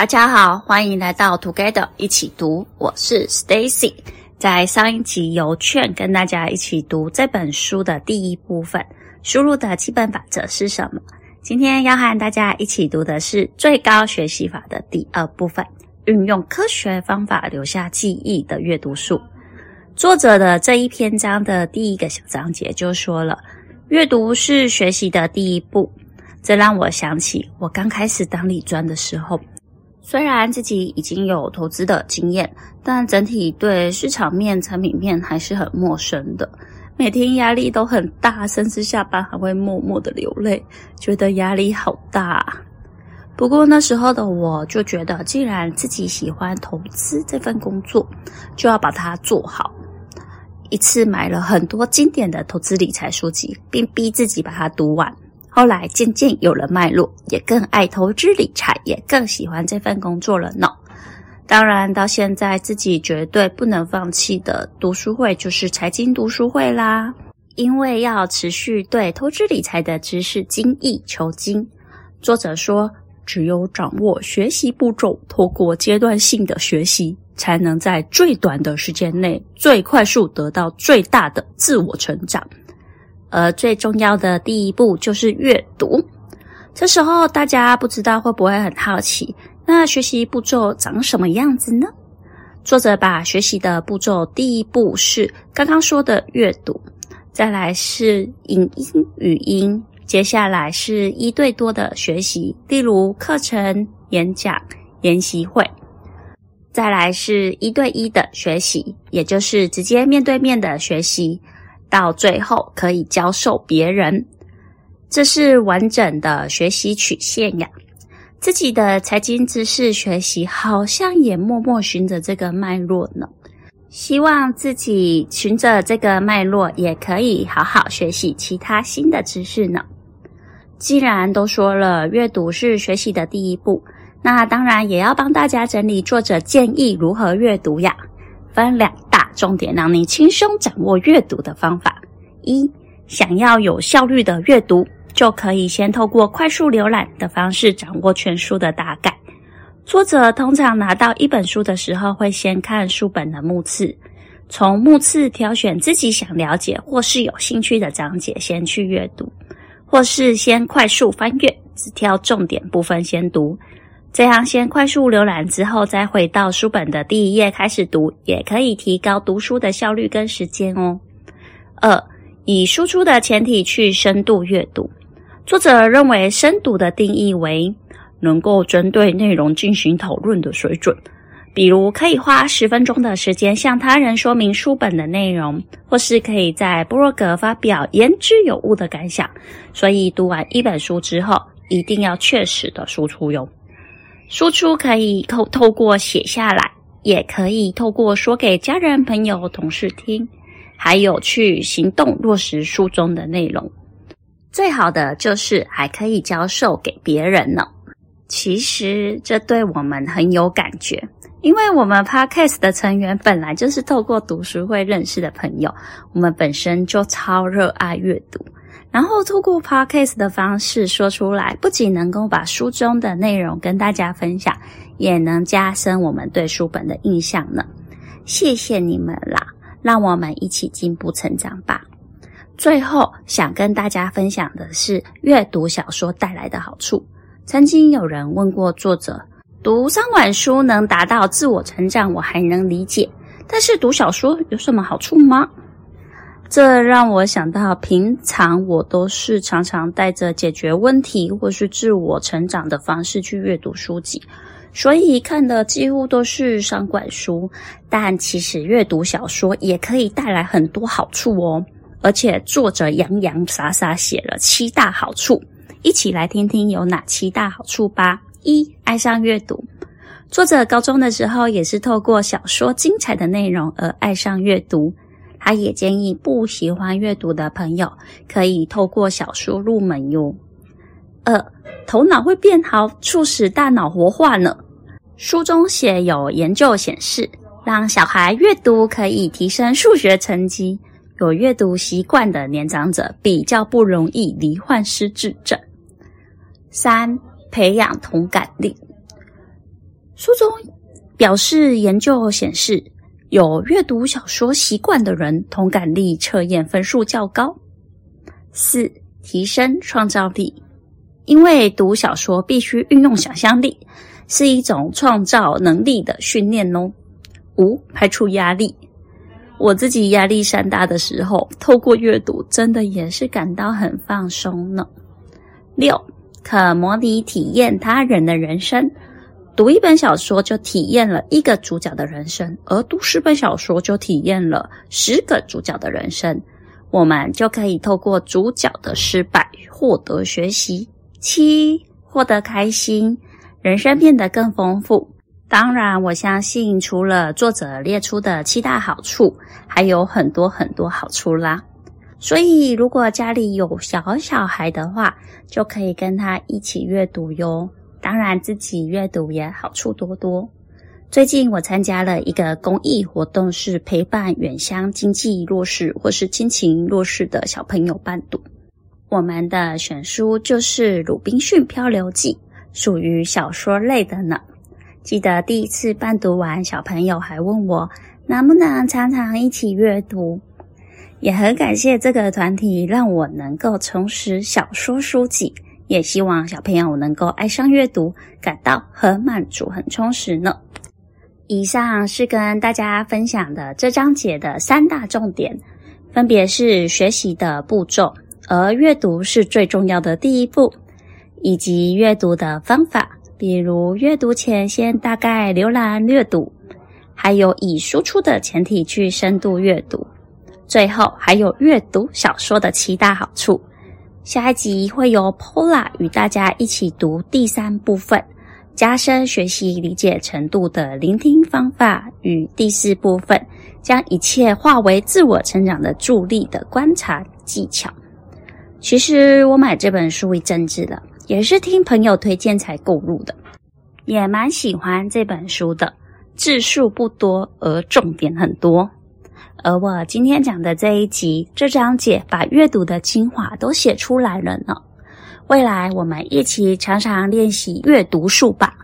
大家好，欢迎来到 Together 一起读，我是 Stacy。在上一集由劝跟大家一起读这本书的第一部分，输入的基本法则是什么？今天要和大家一起读的是最高学习法的第二部分，运用科学方法留下记忆的阅读术。作者的这一篇章的第一个小章节就说了，阅读是学习的第一步。这让我想起我刚开始当理专的时候。虽然自己已经有投资的经验，但整体对市场面、产品面还是很陌生的。每天压力都很大，甚至下班还会默默的流泪，觉得压力好大。不过那时候的我就觉得，既然自己喜欢投资这份工作，就要把它做好。一次买了很多经典的投资理财书籍，并逼自己把它读完。后来渐渐有了脉络，也更爱投资理财，也更喜欢这份工作了呢。当然，到现在自己绝对不能放弃的读书会就是财经读书会啦。因为要持续对投资理财的知识精益求精。作者说，只有掌握学习步骤，透过阶段性的学习，才能在最短的时间内，最快速得到最大的自我成长。而最重要的第一步就是阅读。这时候大家不知道会不会很好奇，那学习步骤长什么样子呢？作者把学习的步骤，第一步是刚刚说的阅读，再来是影音语音，接下来是一对多的学习，例如课程、演讲、研习会，再来是一对一的学习，也就是直接面对面的学习。到最后可以教授别人，这是完整的学习曲线呀。自己的财经知识学习好像也默默循着这个脉络呢。希望自己循着这个脉络，也可以好好学习其他新的知识呢。既然都说了阅读是学习的第一步，那当然也要帮大家整理作者建议如何阅读呀。分两重点，让你轻松掌握阅读的方法。一，想要有效率的阅读，就可以先透过快速浏览的方式掌握全书的大概。作者通常拿到一本书的时候，会先看书本的目次，从目次挑选自己想了解或是有兴趣的章节先去阅读，或是先快速翻阅，只挑重点部分先读。这样先快速浏览之后，再回到书本的第一页开始读，也可以提高读书的效率跟时间哦。二，以输出的前提去深度阅读。作者认为，深读的定义为能够针对内容进行讨论的水准，比如可以花十分钟的时间向他人说明书本的内容，或是可以在部落格发表言之有物的感想。所以，读完一本书之后，一定要确实的输出哟。输出可以透透过写下来，也可以透过说给家人、朋友、同事听，还有去行动落实书中的内容。最好的就是还可以教授给别人呢。其实这对我们很有感觉，因为我们 Podcast 的成员本来就是透过读书会认识的朋友，我们本身就超热爱阅读。然后透过 podcast 的方式说出来，不仅能够把书中的内容跟大家分享，也能加深我们对书本的印象呢。谢谢你们啦，让我们一起进步成长吧。最后想跟大家分享的是阅读小说带来的好处。曾经有人问过作者，读三管书能达到自我成长，我还能理解，但是读小说有什么好处吗？这让我想到，平常我都是常常带着解决问题或是自我成长的方式去阅读书籍，所以看的几乎都是商管书。但其实阅读小说也可以带来很多好处哦，而且作者洋洋洒洒写了七大好处，一起来听听有哪七大好处吧。一、爱上阅读。作者高中的时候也是透过小说精彩的内容而爱上阅读。他也建议不喜欢阅读的朋友可以透过小说入门哟。二，头脑会变好，促使大脑活化呢。书中写有研究显示，让小孩阅读可以提升数学成绩。有阅读习惯的年长者比较不容易罹患失智症。三，培养同感力。书中表示，研究显示，有阅读小说习惯的人，同感力测验分数较高。四、提升创造力，因为读小说必须运用想象力，是一种创造能力的训练哦。五、排除压力。我自己压力山大的时候，透过阅读，真的也是感到很放松呢。六，可模拟体验他人的人生。读一本小说就体验了一个主角的人生，而读十本小说就体验了十个主角的人生。我们就可以透过主角的失败获得学习。七，获得开心，人生变得更丰富。当然，我相信除了作者列出的七大好处，还有很多很多好处啦。所以，如果家里有小小孩的话，就可以跟他一起阅读哟。当然，自己阅读也好处多多。最近我参加了一个公益活动，是陪伴远乡经济弱势或是亲情弱势的小朋友伴读。我们的选书就是《鲁滨逊漂流记》，属于小说类的呢。记得第一次伴读完，小朋友还问我能不能常常一起阅读。也很感谢这个团体，让我能够重拾小说书籍。也希望小朋友能够爱上阅读，感到很满足、很充实呢。以上是跟大家分享的这章节的三大重点，分别是学习的步骤，而阅读是最重要的第一步，以及阅读的方法。比如阅读前先大概浏览略读，还有以输出的前提去深度阅读，最后还有阅读小说的七大好处。下一集会由 Paula 与大家一起读第三部分，加深学习理解程度的聆听方法，与第四部分将一切化为自我成长的助力的观察技巧。其实我买这本书一阵子了。也是听朋友推荐才购入的，也蛮喜欢这本书的，字数不多而重点很多。而我今天讲的这一集这章节，把阅读的精华都写出来了呢。未来我们一起常常练习阅读术吧。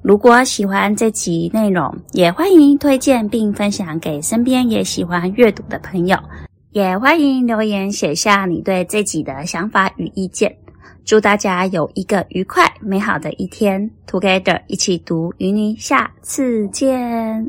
如果喜欢这集内容，也欢迎推荐并分享给身边也喜欢阅读的朋友。也欢迎留言写下你对这集的想法与意见。祝大家有一个愉快美好的一天，Together 一起读，与你下次见。